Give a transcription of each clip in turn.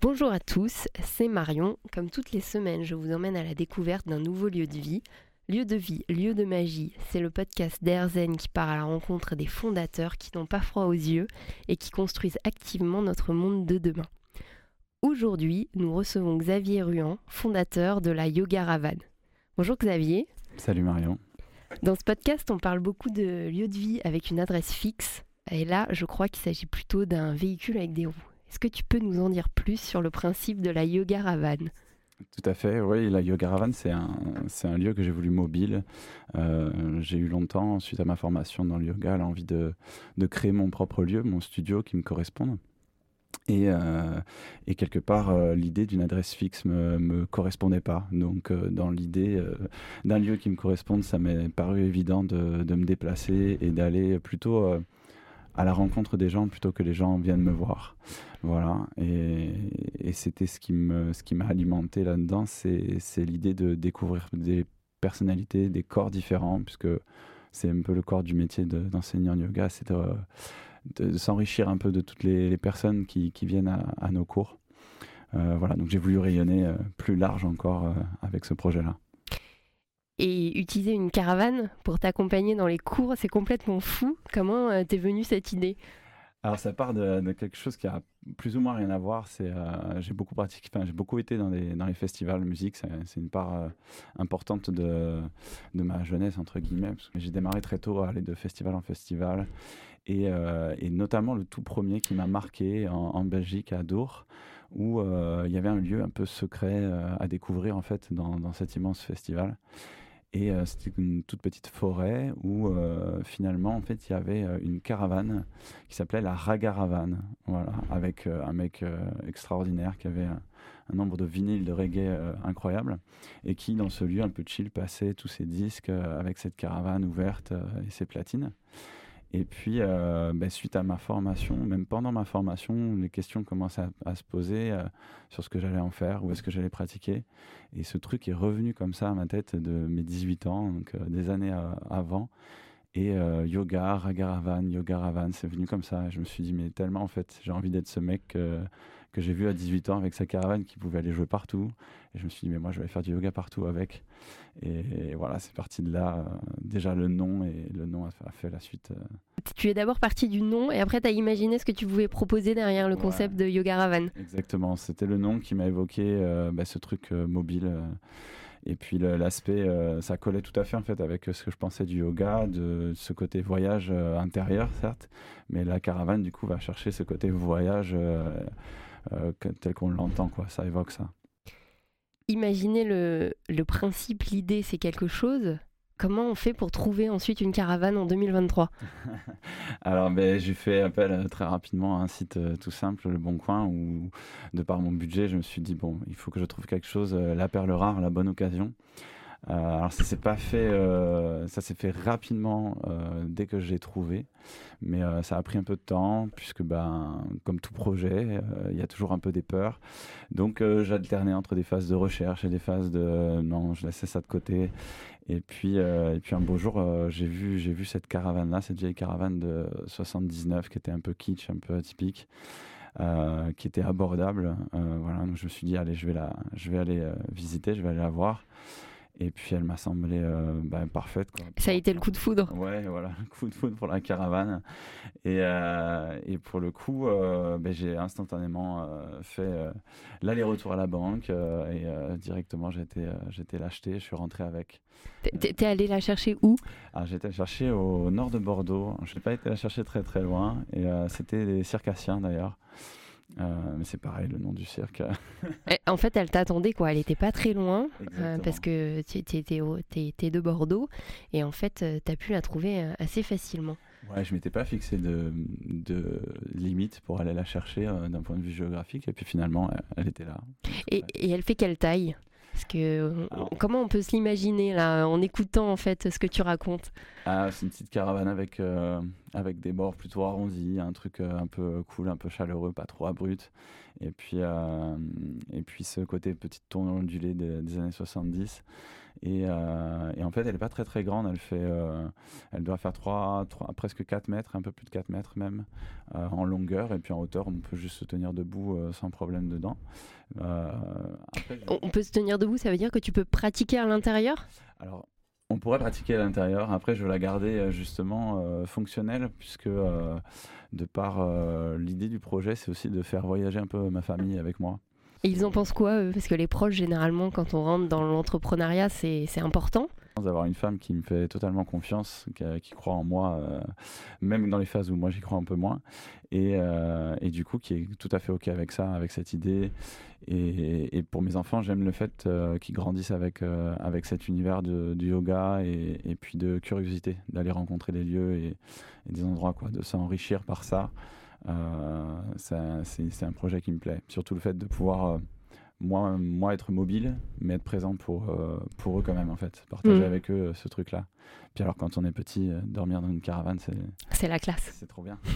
Bonjour à tous, c'est Marion. Comme toutes les semaines, je vous emmène à la découverte d'un nouveau lieu de vie. Lieu de vie, lieu de magie, c'est le podcast d'Airzen qui part à la rencontre des fondateurs qui n'ont pas froid aux yeux et qui construisent activement notre monde de demain. Aujourd'hui, nous recevons Xavier Ruan, fondateur de la Yoga Ravan. Bonjour Xavier. Salut Marion. Dans ce podcast, on parle beaucoup de lieu de vie avec une adresse fixe. Et là, je crois qu'il s'agit plutôt d'un véhicule avec des roues. Est-ce que tu peux nous en dire plus sur le principe de la Yoga Ravan tout à fait, oui, la Yoga Ravan, c'est un, un lieu que j'ai voulu mobile. Euh, j'ai eu longtemps, suite à ma formation dans le yoga, l'envie de, de créer mon propre lieu, mon studio qui me corresponde. Et, euh, et, quelque part, euh, l'idée d'une adresse fixe me, me correspondait pas. Donc, dans l'idée d'un lieu qui me corresponde, ça m'est paru évident de, de me déplacer et d'aller plutôt à la rencontre des gens plutôt que les gens viennent me voir. Voilà. Et, c'était ce qui me, ce qui m'a alimenté là-dedans, c'est, l'idée de découvrir des personnalités, des corps différents, puisque c'est un peu le corps du métier d'enseignant yoga, c'est de, de, s'enrichir un peu de toutes les, personnes qui, viennent à, à, nos cours. Euh, voilà. Donc j'ai voulu rayonner euh, plus large encore euh, avec ce projet-là et utiliser une caravane pour t'accompagner dans les cours, c'est complètement fou. Comment euh, t'es venue cette idée? Alors ça part de, quelque chose qui a plus ou moins rien à voir. C'est euh, j'ai beaucoup pratiqué, j'ai beaucoup été dans les festivals de musique. C'est une part euh, importante de ma jeunesse entre guillemets. J'ai démarré très tôt à aller de festival en festival et, notamment le tout premier qui m'a marqué en, Belgique à Dour où il y avait un lieu un peu secret à découvrir en fait dans cet immense festival. Et euh, c'était une toute petite forêt où euh, finalement, en fait, il y avait euh, une caravane qui s'appelait la Ragaravane, voilà, avec un mec extraordinaire qui avait un, nombre de vinyles de reggae incroyable et qui, dans ce lieu un peu chill, passait tous ses disques avec cette caravane ouverte et ses platines. Et puis, euh, ben, suite à ma formation, même pendant ma formation, les questions commencent à, se poser euh, sur ce que j'allais en faire, où est-ce que j'allais pratiquer. Et ce truc est revenu comme ça à ma tête de mes 18 ans, donc euh, des années avant. Et yoga, Ragaravan, Yoga Ravan, c'est venu comme ça. Je me suis dit, mais tellement en fait, j'ai envie d'être ce mec que j'ai vu à 18 ans avec sa caravane qui pouvait aller jouer partout. Et je me suis dit, mais moi, je vais faire du yoga partout avec. Et, voilà, c'est parti de là. déjà le nom, et le nom a fait, a fait la suite tu es d'abord parti du nom et après tu as imaginé ce que tu pouvais proposer derrière le ouais. concept de Yoga Ravan. Exactement, c'était le nom qui m'a évoqué euh, bah, ce truc euh, mobile. Euh, et puis l'aspect, euh, ça collait tout à fait en fait avec ce que je pensais du yoga, de ce côté voyage euh, intérieur certes, mais la caravane du coup va chercher ce côté voyage euh, tel qu'on l'entend quoi, ça évoque ça. Imaginer le, le principe, l'idée, c'est quelque chose. Comment on fait pour trouver ensuite une caravane en 2023 Alors, ben, j'ai fait appel euh, très rapidement à un site euh, tout simple, Le Bon Coin, où, de par mon budget, je me suis dit, bon, il faut que je trouve quelque chose, euh, la perle rare, la bonne occasion. Euh, alors ça s'est pas fait, euh, ça s'est fait rapidement euh, dès que je l'ai trouvé, mais ça a pris un peu de temps puisque ben comme tout projet, il y a toujours un peu des peurs. Donc j'alternais entre des phases de recherche et des phases de non, je laissais ça de côté. Et puis et puis un beau jour, j'ai vu j'ai vu cette caravane là, cette vieille caravane de 79 qui était un peu kitsch, un peu atypique. Qui était abordable. Voilà, donc je me suis dit allez, je vais la, je vais aller euh, visiter, je vais aller la voir. Et puis elle m'a semblé euh, bah, parfaite. Quoi. Ça a été le coup de foudre. Ouais, voilà, le coup de foudre pour la caravane. Et, euh, et pour le coup, euh, bah, j'ai instantanément fait l'aller-retour à la banque et directement j'ai été l'acheter. Je suis rentré avec. T'es allé la chercher où? Ah, été la chercher au nord de Bordeaux. Je n'ai pas été la chercher très très loin. Et c'était les circassiens d'ailleurs. Euh, mais c'est pareil, le nom du cirque. en fait, elle t'attendait, quoi. Elle n'était pas très loin, euh, parce que tu étais, de Bordeaux, et en fait, euh, tu as pu la trouver assez facilement. Ouais, je m'étais pas fixé de, de limite pour aller la chercher euh, d'un point de vue géographique, et puis finalement, elle, elle était là. Et, et, elle fait quelle taille? Parce que Alors, comment on peut se l'imaginer là en écoutant en fait ce que tu racontes? Ah, C'est une petite caravane avec euh, avec des bords plutôt arrondis, un truc euh, un peu cool, un peu chaleureux, pas trop abrupt. Et puis, et puis ce côté petite tourne ondulée des, des années 70. Euh, et, en fait, elle n'est pas très très grande. Elle, fait, euh, elle doit faire 3, 3, presque 4 mètres, un peu plus de 4 mètres même, euh, en longueur. Et puis en hauteur, on peut juste se tenir debout sans problème dedans. On peut se tenir debout, ça veut dire que tu peux pratiquer à l'intérieur? Alors, on pourrait pratiquer à l'intérieur. Après, je veux la garder justement fonctionnelle, puisque de par l'idée du projet, c'est aussi de faire voyager un peu ma famille avec moi. Ils en pensent quoi Parce que les proches, généralement, quand on rentre dans l'entrepreneuriat, c'est important. D'avoir une femme qui me fait totalement confiance, qui, croit en moi, euh, même dans les phases où moi j'y crois un peu moins, et, euh, et, du coup qui est tout à fait ok avec ça, avec cette idée. Et, pour mes enfants, j'aime le fait euh, qu'ils grandissent avec, avec cet univers de, du yoga et, et, puis de curiosité, d'aller rencontrer des lieux et, des endroits, quoi, de s'enrichir par ça. Euh, c'est un projet qui me plaît. Surtout le fait de pouvoir euh, moi, moi être mobile, mais être présent pour, euh, pour eux quand même, en fait. Partager mm. avec eux ce truc-là. Puis alors, quand on est petit, dormir dans une caravane, c'est... C'est la classe. C'est trop bien.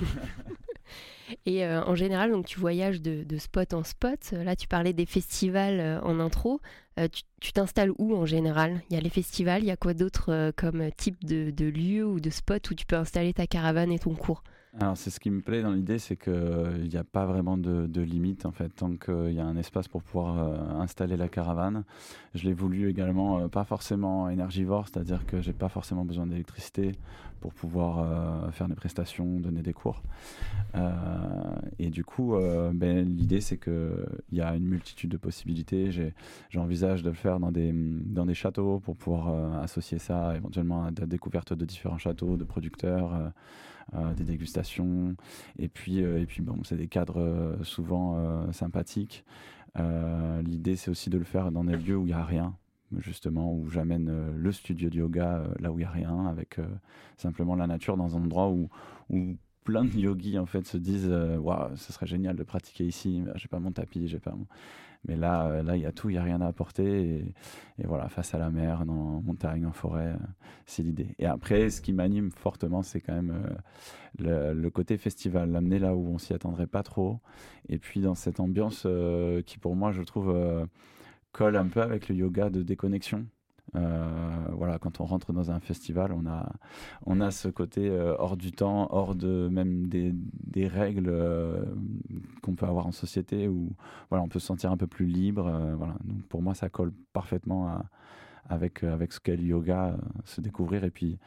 Et en général, donc, tu voyages de, de, spot en spot. Là, tu parlais des festivals en intro. tu t'installes où en général? Il y a les festivals, il y a quoi d'autre comme type de, de lieu ou de spot où tu peux installer ta caravane et ton cours? Alors c'est ce qui me plaît dans l'idée, c'est qu'il n'y a pas vraiment de, de, limite en fait, tant qu'il y a un espace pour pouvoir euh, installer la caravane. Je l'ai voulu également euh, pas forcément énergivore, c'est-à-dire que j'ai pas forcément besoin d'électricité pour pouvoir euh, faire des prestations, donner des cours. et du coup, ben, l'idée c'est qu'il y a une multitude de possibilités. J'envisage de le faire dans des, châteaux pour pouvoir associer ça éventuellement à la découverte de différents châteaux, de producteurs. Euh, des dégustations. Et puis, euh, c'est des cadres euh, souvent sympathiques. L'idée, c'est aussi de le faire dans des lieux où il n'y a rien, justement, où j'amène le studio de yoga là où il n'y a rien, avec simplement la nature dans un endroit où, où plein de yogis en fait se disent waouh ce serait génial de pratiquer ici j'ai pas mon tapis j'ai pas. Mais là, euh, là, il y a tout, il n'y a rien à apporter. Et, voilà, face à la mer, dans montagne, en forêt, euh, c'est l'idée. Et après, ce qui m'anime fortement, c'est quand même euh, le, côté festival, l'amener là où on s'y attendrait pas trop. Et puis dans cette ambiance qui, pour moi, je trouve, colle un peu avec le yoga de déconnexion. Euh, voilà, quand on rentre dans un festival, on a, on a ce côté euh, hors du temps, hors de même des, des règles euh, qu'on peut avoir en société où voilà, on peut se sentir un peu plus libre. voilà. Pour moi, ça colle parfaitement avec, avec ce qu'est le yoga, se découvrir et puis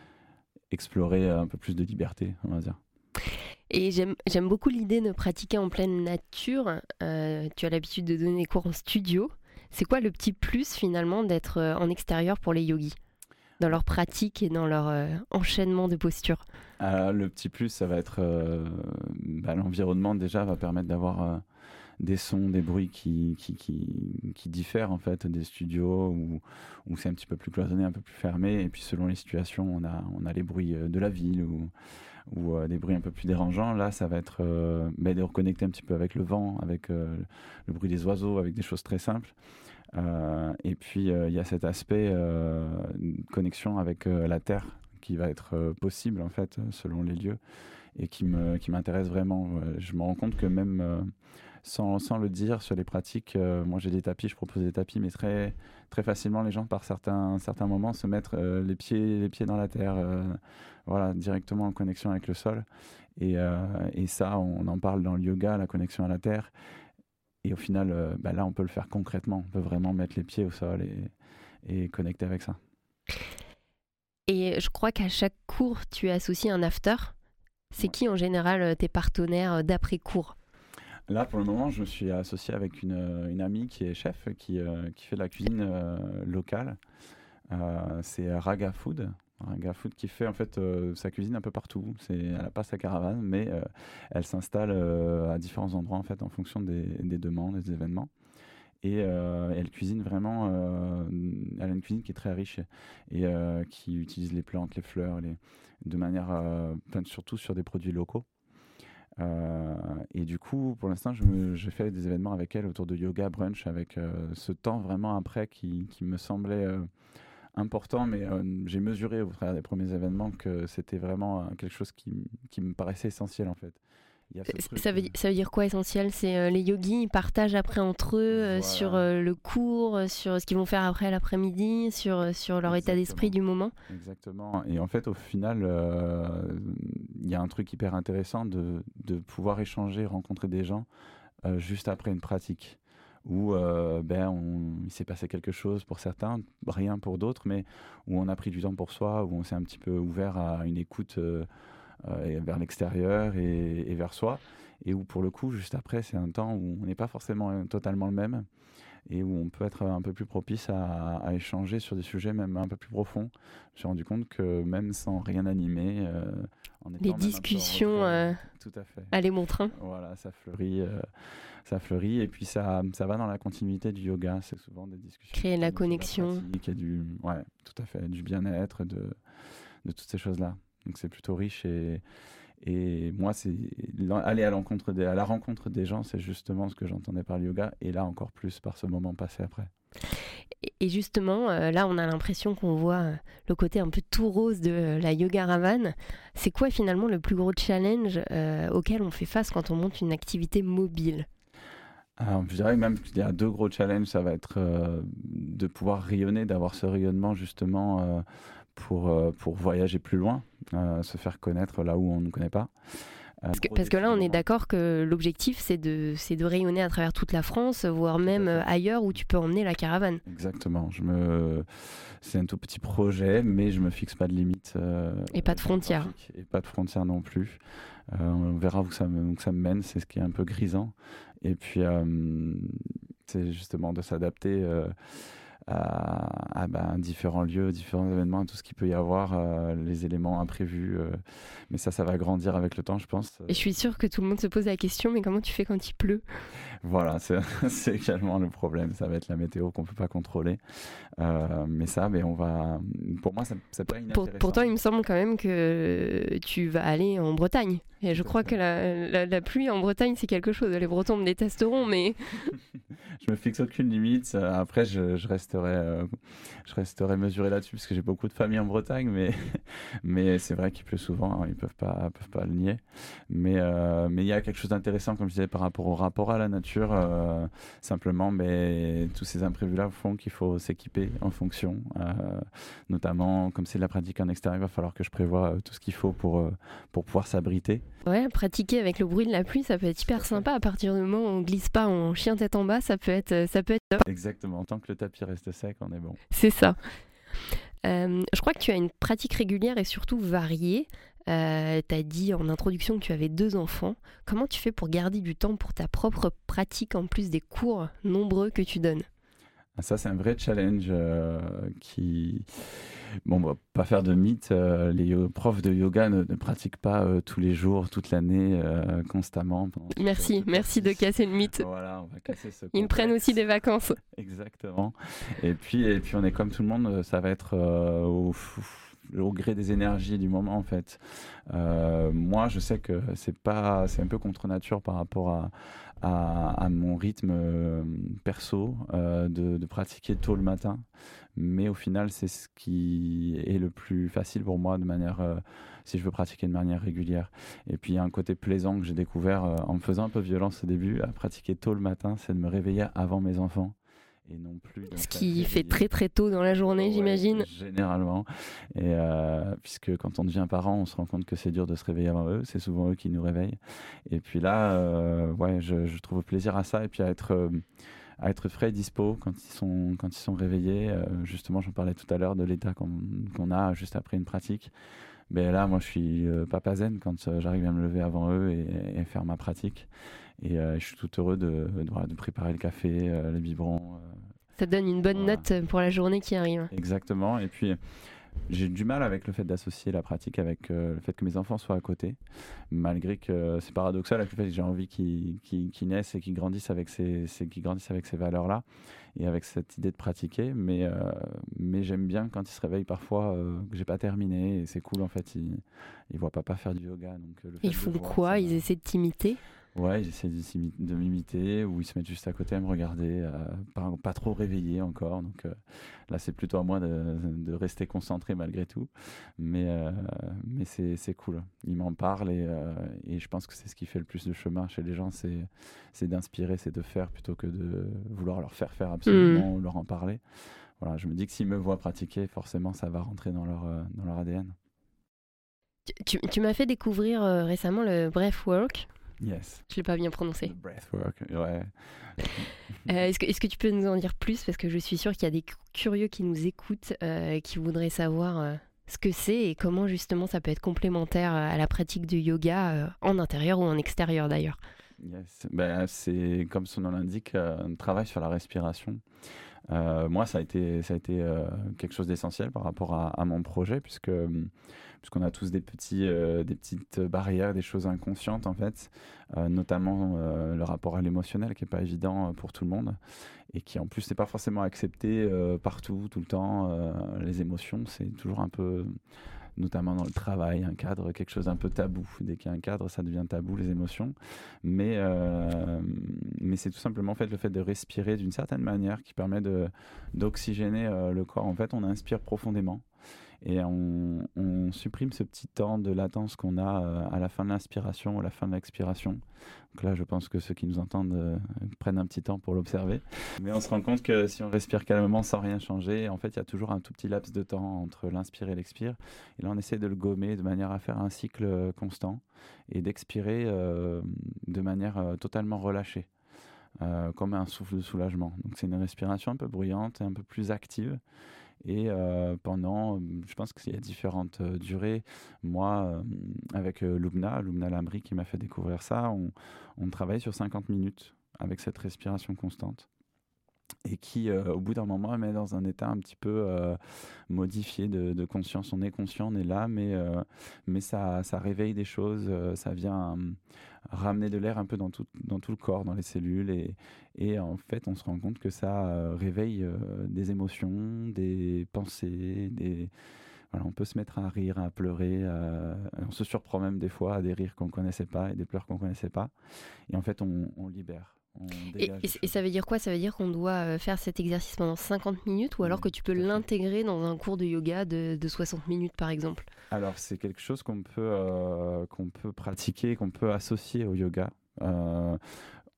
explorer un peu plus de liberté, on va dire. Et j'aime beaucoup l'idée de pratiquer en pleine nature. tu as l'habitude de donner des cours en studio. C'est quoi le petit plus finalement d'être euh, en extérieur pour les yogis? Dans leur pratique et dans leur euh, enchaînement de postures? Le petit plus, ça va être euh, bah, l'environnement déjà va permettre d'avoir des sons, des bruits qui, qui, diffèrent en fait des studios où, où c'est un petit peu plus cloisonné, un peu plus fermé. Et puis selon les situations, on a, on a les bruits de la ville ou, ou des bruits un peu plus dérangeants. Là, ça va être bah, de reconnecter un petit peu avec le vent, avec le bruit des oiseaux, avec des choses très simples. Euh, et puis, euh, il y a cet aspect euh, connexion avec la Terre qui va être possible, en fait, selon les lieux, et qui m'intéresse qui vraiment. Je me rends compte que même sans, sans, le dire sur les pratiques. moi, j'ai des tapis, je propose des tapis, mais très, très facilement, les gens, par certains, certains moments, se mettre les, pieds, les pieds dans la terre, voilà, directement en connexion avec le sol. Et, et, ça, on en parle dans le yoga, la connexion à la terre. Et au final, euh, bah là, on peut le faire concrètement. On peut vraiment mettre les pieds au sol et, et connecter avec ça. Et je crois qu'à chaque cours, tu associes un after. C'est qui en général euh, tes partenaires euh, d'après-cours? Là, pour le moment, je me suis associé avec une, une amie qui est chef, qui, qui fait de la cuisine locale. c'est Raga Food. Un gars food qui fait en fait euh, sa cuisine un peu partout. Elle n'a pas sa caravane, mais euh, elle s'installe euh, à différents endroits en fait en fonction des, des demandes, des événements. Et elle cuisine vraiment. elle a une cuisine qui est très riche et qui utilise les plantes, les fleurs, les, de manière surtout sur des produits locaux. et du coup, pour l'instant, j'ai fait des événements avec elle autour de yoga brunch, avec ce temps vraiment après qui me semblait important, mais euh, j'ai mesuré au travers des premiers événements que c'était vraiment euh, quelque chose qui, qui, me paraissait essentiel en fait. ça, veut, ça veut dire quoi essentiel? C'est les yogis ils partagent après entre eux sur le cours, sur ce qu'ils vont faire après l'après-midi, sur, sur leur état d'esprit du moment? Exactement. Et en fait, au final, il y a un truc hyper intéressant de, de pouvoir échanger, rencontrer des gens juste après une pratique où euh, ben, on, il s'est passé quelque chose pour certains, rien pour d'autres, mais où on a pris du temps pour soi, où on s'est un petit peu ouvert à une écoute euh, euh, vers l'extérieur et, vers soi, et où pour le coup, juste après, c'est un temps où on n'est pas forcément totalement le même, et où on peut être un peu plus propice à, échanger sur des sujets même un peu plus profonds. Je me suis rendu compte que même sans rien animer, les discussions, tout à fait. aller mon train. Voilà, ça fleurit ça fleurit et puis ça, ça va dans la continuité du yoga. C'est souvent des discussions. Créer la connexion. Et du, ouais, tout à fait, du bien-être, de, de toutes ces choses-là. Donc c'est plutôt riche et, et moi, c'est aller à, l'encontre des, à la rencontre des gens, c'est justement ce que j'entendais par le yoga et là encore plus par ce moment passé après. Et justement, euh, là, on a l'impression qu'on voit euh, le côté un peu tout rose de la yoga Ravan. C'est quoi finalement le plus gros challenge euh, auquel on fait face quand on monte une activité mobile? Alors, je dirais même qu'il y a deux gros challenges. Ça va être euh, de pouvoir rayonner, d'avoir ce rayonnement justement euh, pour, euh, pour voyager plus loin, se faire connaître là où on ne connaît pas. Parce que, parce que, là, on est d'accord que l'objectif, c'est de, de rayonner à travers toute la France, voire même ailleurs où tu peux emmener la caravane. Exactement. Je me... C'est un tout petit projet, mais je me fixe pas de limite. et pas de frontières. Et pas de frontières non plus. on verra où ça, me, où ça me mène. C'est ce qui est un peu grisant. Et puis, c'est justement de s'adapter à, ben, différents lieux, différents événements, tout ce qu'il peut y avoir, euh, les éléments imprévus. Euh. mais ça, ça va grandir avec le temps, je pense. Et je suis sûre que tout le monde se pose la question, mais comment tu fais quand il pleut? Voilà, c'est également le problème. Ça va être la météo qu'on ne peut pas contrôler. Euh, mais ça, mais on va. Pour moi, ça, ça pas pour, Pourtant, il me semble quand même que tu vas aller en Bretagne. Et je crois que la, la, pluie en Bretagne, c'est quelque chose. Les Bretons me détesteront, mais. je me fixe aucune limite. Après, je, je reste euh, je resterai mesuré là-dessus parce que j'ai beaucoup de familles en Bretagne, mais, mais c'est vrai qu'il pleut souvent, hein, ils peuvent pas, peuvent pas le nier. Mais euh, mais il y a quelque chose d'intéressant, comme je disais, par rapport au rapport à la nature. Euh, simplement, mais tous ces imprévus-là font qu'il faut s'équiper en fonction. notamment, comme c'est de la pratique en extérieur, il va falloir que je prévoie tout ce qu'il faut pour, pour pouvoir s'abriter. Ouais, pratiquer avec le bruit de la pluie, ça peut être hyper sympa. À partir du moment où on glisse pas en chien tête en bas, ça peut être, ça peut être Exactement. Tant que le tapis reste sec, on est bon. C'est Euh, je crois que tu as une pratique régulière et surtout variée. Euh, tu as dit en introduction que tu avais deux enfants. Comment tu fais pour garder du temps pour ta propre pratique en plus des cours nombreux que tu donnes? Ça, c'est un vrai challenge euh, qui Bon, on va pas faire de mythe. Euh, les profs de yoga ne, pratiquent pas euh, tous les jours, toute l'année, constamment. Merci, merci de casser le mythe. Voilà, on va casser ce. Ils prennent aussi des vacances. Exactement. Et puis, et puis, on est comme tout le monde. Ça va être au, au gré des énergies du moment en fait. moi, je sais que c'est pas, c'est un peu contre nature par rapport à, à, mon rythme perso de, de, pratiquer tôt le matin mais au final, c'est ce qui est le plus facile pour moi de manière, euh, si je veux pratiquer de manière régulière. Et puis, il y a un côté plaisant que j'ai découvert euh, en me faisant un peu violence au début, à pratiquer tôt le matin, c'est de me réveiller avant mes enfants. Et non plus ce qui fait très très tôt dans la journée, j'imagine. Généralement. Et euh, puisque quand on devient parent, on se rend compte que c'est dur de se réveiller avant eux. C'est souvent eux qui nous réveillent. Et puis là, ouais, je, je, trouve plaisir à ça et puis à être à être frais et dispo quand ils sont, quand ils sont réveillés. Euh, justement, j'en parlais tout à l'heure de l'état qu'on a juste après une pratique. Mais là, moi, je suis euh, papa zen quand euh, j'arrive à me lever avant eux et, faire ma pratique. Et je suis tout heureux de, de, préparer le café, les biberons. Ça donne une bonne note pour la journée qui arrive. Exactement. Et puis, j'ai du mal avec le fait d'associer la pratique avec euh, le fait que mes enfants soient à côté, malgré que c'est paradoxal avec le fait que j'ai envie qu'ils naissent et qu'ils grandissent avec ces, grandissent avec ces valeurs-là et avec cette idée de pratiquer. Mais, euh, mais j'aime bien quand ils se réveillent parfois euh, que j'ai pas terminé et c'est cool en fait. Ils, ils voient papa faire du yoga. Donc, ils font quoi? Ils essaient de t'imiter? Ouais, ils essaient de m'imiter ou ils se mettent juste à côté à me regarder, euh, pas, pas, trop réveillé encore. Donc euh, là, c'est plutôt à moi de, de, rester concentré malgré tout. Mais, euh, mais c'est cool. Ils m'en parlent et, et, je pense que c'est ce qui fait le plus de chemin chez les gens c'est d'inspirer, c'est de faire plutôt que de vouloir leur faire faire absolument mmh. ou leur en parler. Voilà, je me dis que s'ils me voient pratiquer, forcément, ça va rentrer dans leur, dans leur ADN. Tu, tu m'as fait découvrir récemment le breathwork. Yes. Je l'ai pas bien prononcé. breathwork, ouais. Euh, est-ce, que, est-ce que tu peux nous en dire plus? Parce que je suis sûre qu'il y a des curieux qui nous écoutent, euh, qui voudraient savoir euh, ce que c'est et comment justement ça peut être complémentaire à la pratique du yoga en intérieur ou en extérieur d'ailleurs. Yes. Ben, c'est comme son nom l'indique, un travail sur la respiration. moi, ça a été, ça a été quelque chose d'essentiel par rapport à, à mon projet, puisque puisqu'on a tous des, petits, euh, des petites barrières, des choses inconscientes en fait, euh, notamment euh, le rapport à l'émotionnel qui n'est pas évident pour tout le monde et qui en plus n'est pas forcément accepté partout, tout le temps. les émotions, c'est toujours un peu notamment dans le travail, un cadre, quelque chose d'un peu tabou. Dès qu'il y a un cadre, ça devient tabou, les émotions. Mais, mais c'est tout simplement en fait, le fait de respirer d'une certaine manière qui permet d'oxygéner le corps. En fait, on inspire profondément et on, supprime ce petit temps de latence qu'on a euh, à la fin de l'inspiration ou à la fin de l'expiration. Donc là, je pense que ceux qui nous entendent euh, prennent un petit temps pour l'observer. Mais on se rend compte que si on respire calmement sans rien changer, en fait, il y a toujours un tout petit laps de temps entre l'inspire et l'expire. Et là, on essaie de le gommer de manière à faire un cycle euh, constant et d'expirer de manière totalement relâchée. comme un souffle de soulagement. Donc c'est une respiration un peu bruyante et un peu plus active et euh, pendant, je pense qu'il y a différentes durées. Moi, euh, avec Lumna, Lumna Lamri qui m'a fait découvrir ça, on, on travaille sur 50 minutes avec cette respiration constante et qui, au bout d'un moment, met dans un état un petit peu modifié de, conscience. On est conscient, on est là, mais, mais ça, ça réveille des choses, ça vient ramener de l'air un peu dans tout, dans tout le corps, dans les cellules. Et, et en fait, on se rend compte que ça euh, réveille euh, des émotions, des pensées, des... Voilà, on peut se mettre à rire, à pleurer. on se surprend même des fois à des rires qu'on ne connaissait pas et des pleurs qu'on ne connaissait pas. Et en fait, on libère. Et, et, ça veut dire quoi? Ça veut dire qu'on doit euh, faire cet exercice pendant 50 minutes ou alors que tu peux l'intégrer dans un cours de yoga de, de 60 minutes par exemple? Alors c'est quelque chose qu'on peut, euh, qu'on peut pratiquer, qu'on peut associer au yoga. Euh,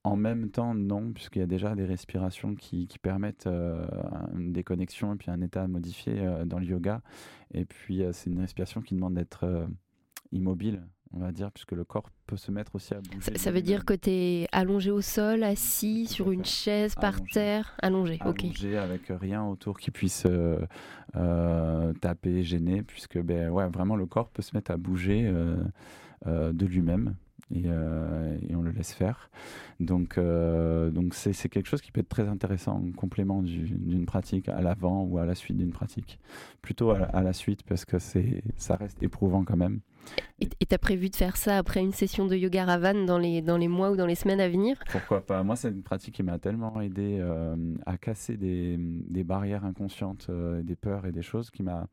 en même temps, non, puisqu'il y a déjà des respirations qui, qui permettent une déconnexion et puis un état modifié dans le yoga. Et puis c'est une respiration qui demande d'être immobile on va dire, puisque le corps peut se mettre aussi à bouger. Ça, veut dire que tu es allongé au sol, assis sur une chaise, par terre, allongé. Allongé avec rien autour qui puisse euh, euh, taper, gêner, puisque ben, ouais, vraiment le corps peut se mettre à bouger euh, de lui-même. Et, et, on le laisse faire. Donc, donc c'est, quelque chose qui peut être très intéressant en complément d'une pratique à l'avant ou à la suite d'une pratique. Plutôt à, à, la suite parce que c'est, ça reste éprouvant quand même. Et tu as prévu de faire ça après une session de yoga Ravan dans les, dans les mois ou dans les semaines à venir? Pourquoi pas? Moi, c'est une pratique qui m'a tellement aidé euh, à casser des, des barrières inconscientes, euh, des peurs et des choses qui m'a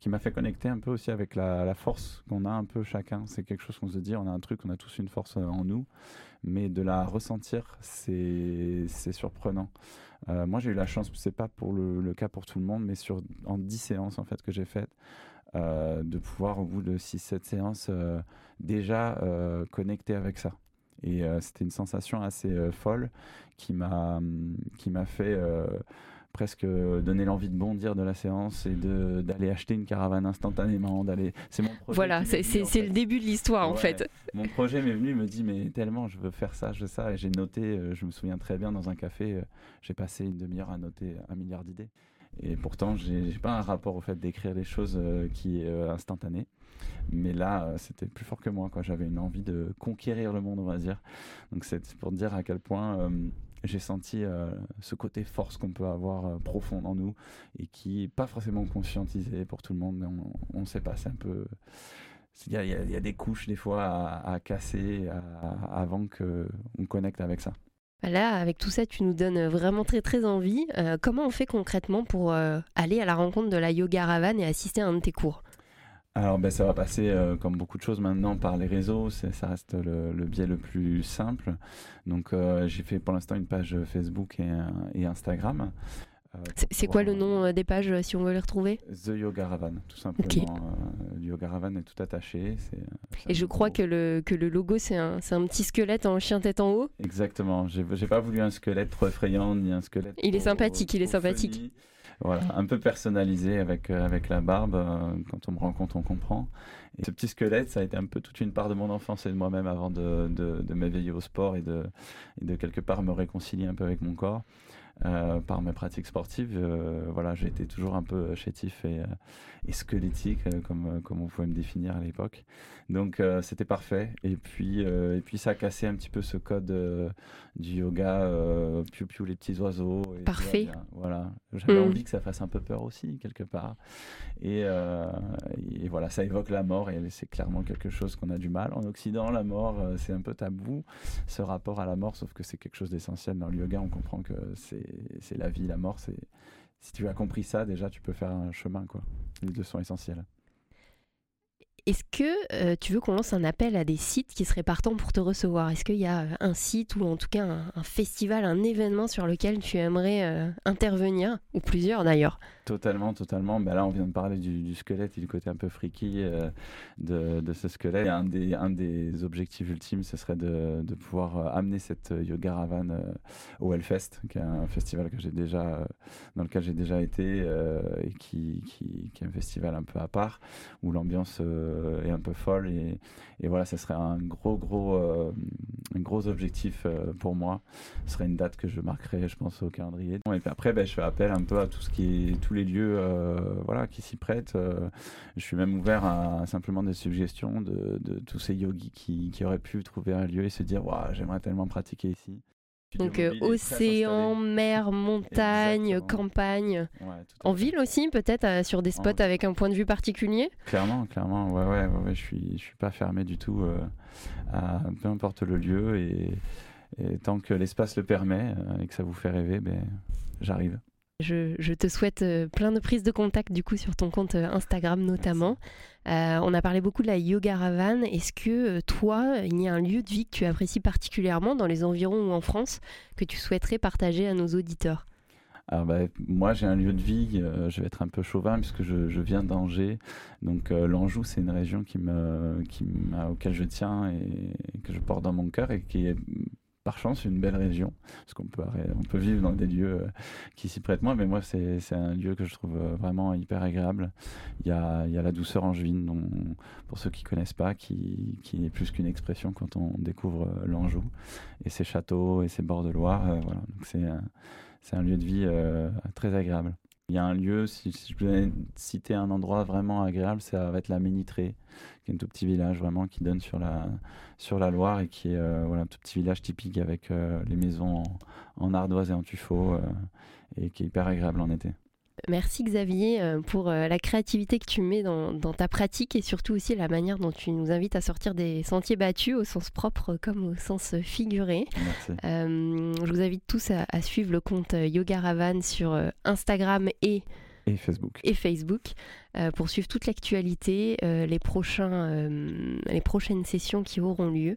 qui m'a fait connecter un peu aussi avec la, force qu'on a un peu chacun. C'est quelque chose qu'on se dit, on a un truc, on a tous une force euh, en nous, mais de la ressentir, c'est surprenant. moi, j'ai eu la chance, c'est pas pour le, le, cas pour tout le monde, mais sur en 10 séances en fait que j'ai faites, euh, de pouvoir au bout de 6-7 séances euh, déjà euh, connecter avec ça. Et c'était une sensation assez folle qui m'a qui m'a fait presque donner l'envie de bondir de la séance et de d'aller acheter une caravane instantanément d'aller c'est mon projet voilà c'est le début de l'histoire en fait. Mon projet m'est venu me dit mais tellement je veux faire ça je veux ça. Et j'ai noté je me souviens très bien dans un café j'ai passé une demi-heure à noter un milliard d'idées et pourtant, j'ai pas un rapport au fait d'écrire les choses euh, qui est euh, instantané. Mais là, euh, c'était plus fort que moi. J'avais une envie de conquérir le monde, on va dire. Donc c'est pour dire à quel point j'ai senti ce côté force qu'on peut avoir profond en nous et qui n'est pas forcément conscientisé pour tout le monde. On ne sait pas, un peu... Il y, a, des couches des fois à, casser avant qu'on connecte avec ça. Là, avec tout ça, tu nous donnes vraiment très très envie. Euh, comment on fait concrètement pour euh, aller à la rencontre de la Yoga Ravan et assister à un de tes cours? Alors ben, ça va passer euh, comme beaucoup de choses maintenant par les réseaux, ça reste le, biais le plus simple. Donc euh, j'ai fait pour l'instant une page Facebook et, Instagram. Euh, c'est quoi le nom des pages si on veut les retrouver? The Yoga Ravan, tout simplement. le Yoga Ravan est tout attaché. et je crois que le, que le logo c'est un, un, petit squelette en chien tête en haut. Exactement, j'ai pas voulu un squelette trop effrayant ni un squelette. Il est sympathique, il est sympathique. Voilà, un peu personnalisé avec, euh, avec la barbe. Euh, quand on me rencontre, on comprend. Et ce petit squelette, ça a été un peu toute une part de mon enfance et de moi-même avant de, de, de m'éveiller au sport et de, et de quelque part me réconcilier un peu avec mon corps. Euh, par mes pratiques sportives, euh, voilà, j'ai été toujours un peu chétif et, euh, et squelettique, comme, comme on pouvait me définir à l'époque. Donc c'était parfait. Et puis, et puis ça a cassé un petit peu ce code du yoga, piou piou les petits oiseaux. parfait. Voilà, j'avais mm. envie que ça fasse un peu peur aussi, quelque part. Et, et voilà, ça évoque la mort et c'est clairement quelque chose qu'on a du mal. En Occident, la mort, c'est un peu tabou, ce rapport à la mort, sauf que c'est quelque chose d'essentiel dans le yoga. On comprend que c'est c'est la vie, la mort. Si tu as compris ça, déjà, tu peux faire un chemin. Quoi. Les deux sont essentiels. Est-ce que euh, tu veux qu'on lance un appel à des sites qui seraient partants pour te recevoir? Est-ce qu'il y a euh, un site ou en tout cas un, festival, un événement sur lequel tu aimerais euh, intervenir? Ou plusieurs d'ailleurs Totalement, totalement. Mais là, on vient de parler du, squelette et du côté un peu freaky de, ce squelette. un des, objectifs ultimes, ce serait de, pouvoir amener cette yoga ravan au Hellfest, qui est un festival que j'ai déjà, dans lequel j'ai déjà été et qui, est un festival un peu à part, où l'ambiance est un peu folle. Et, et, voilà, ça serait un gros, gros, euh, gros objectif euh, pour moi. Ce serait une date que je marquerai, je pense, au calendrier. Et puis après, ben, je fais appel un peu à tout ce qui tous les lieux euh, voilà, qui s'y prêtent. je suis même ouvert à simplement des suggestions de, de tous ces yogis qui, qui, auraient pu trouver un lieu et se dire j'aimerais tellement pratiquer ici. Donc euh, océan, mer, montagne, campagne. en ville aussi, peut-être euh, sur des spots avec un point de vue particulier Clairement, clairement. Ouais, ouais, ouais, je suis, je suis pas fermé du tout euh, à peu importe le lieu et, tant que l'espace le permet et que ça vous fait rêver, ben, j'arrive. Je, te souhaite plein de prises de contact du coup sur ton compte Instagram notamment. Euh, on a parlé beaucoup de la yoga ravan. Est-ce que toi, il y a un lieu de vie que tu apprécies particulièrement dans les environs ou en France que tu souhaiterais partager à nos auditeurs? Alors bah, moi j'ai un lieu de vie, je vais être un peu chauvin puisque je, viens d'Angers. Donc l'Anjou c'est une région qui me, auquel je tiens et que je porte dans mon cœur et qui est par chance une belle région, parce qu'on peut, on peut vivre dans des lieux euh, qui s'y prêtent moins, mais moi c'est un lieu que je trouve euh, vraiment hyper agréable. Il y a, y a la douceur angevine, dont, pour ceux qui connaissent pas, qui, qui est plus qu'une expression quand on découvre euh, l'Anjou, et ses châteaux et ses bords de Loire. voilà. C'est un, un lieu de vie très agréable. Il y a un lieu, si, je peux citer un endroit vraiment agréable, ça va être la Ménitrée, qui est un tout petit village vraiment qui donne sur la, sur la Loire et qui est euh, voilà, un tout petit village typique avec euh, les maisons en, ardoise et en tuffeau euh, et qui est hyper agréable en été. Merci Xavier euh, pour euh, la créativité que tu mets dans, ta pratique et surtout aussi la manière dont tu nous invites à sortir des sentiers battus au sens propre comme au sens figuré. Euh, je vous invite tous à, suivre le compte Yoga Ravan sur Instagram et et Facebook. Et Facebook pour suivre toute l'actualité, les, prochains, les prochaines sessions qui auront lieu.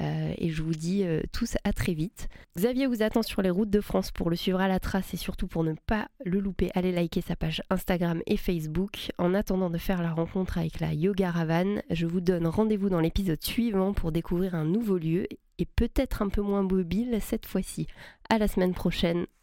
Euh, et je vous dis euh, tous à très vite. Xavier vous attend sur les routes de France pour le suivre à la trace et surtout pour ne pas le louper, allez liker sa page Instagram et Facebook. En attendant de faire la rencontre avec la Yoga Ravan, je vous donne rendez-vous dans l'épisode suivant pour découvrir un nouveau lieu et peut-être un peu moins mobile cette fois-ci. À la semaine prochaine.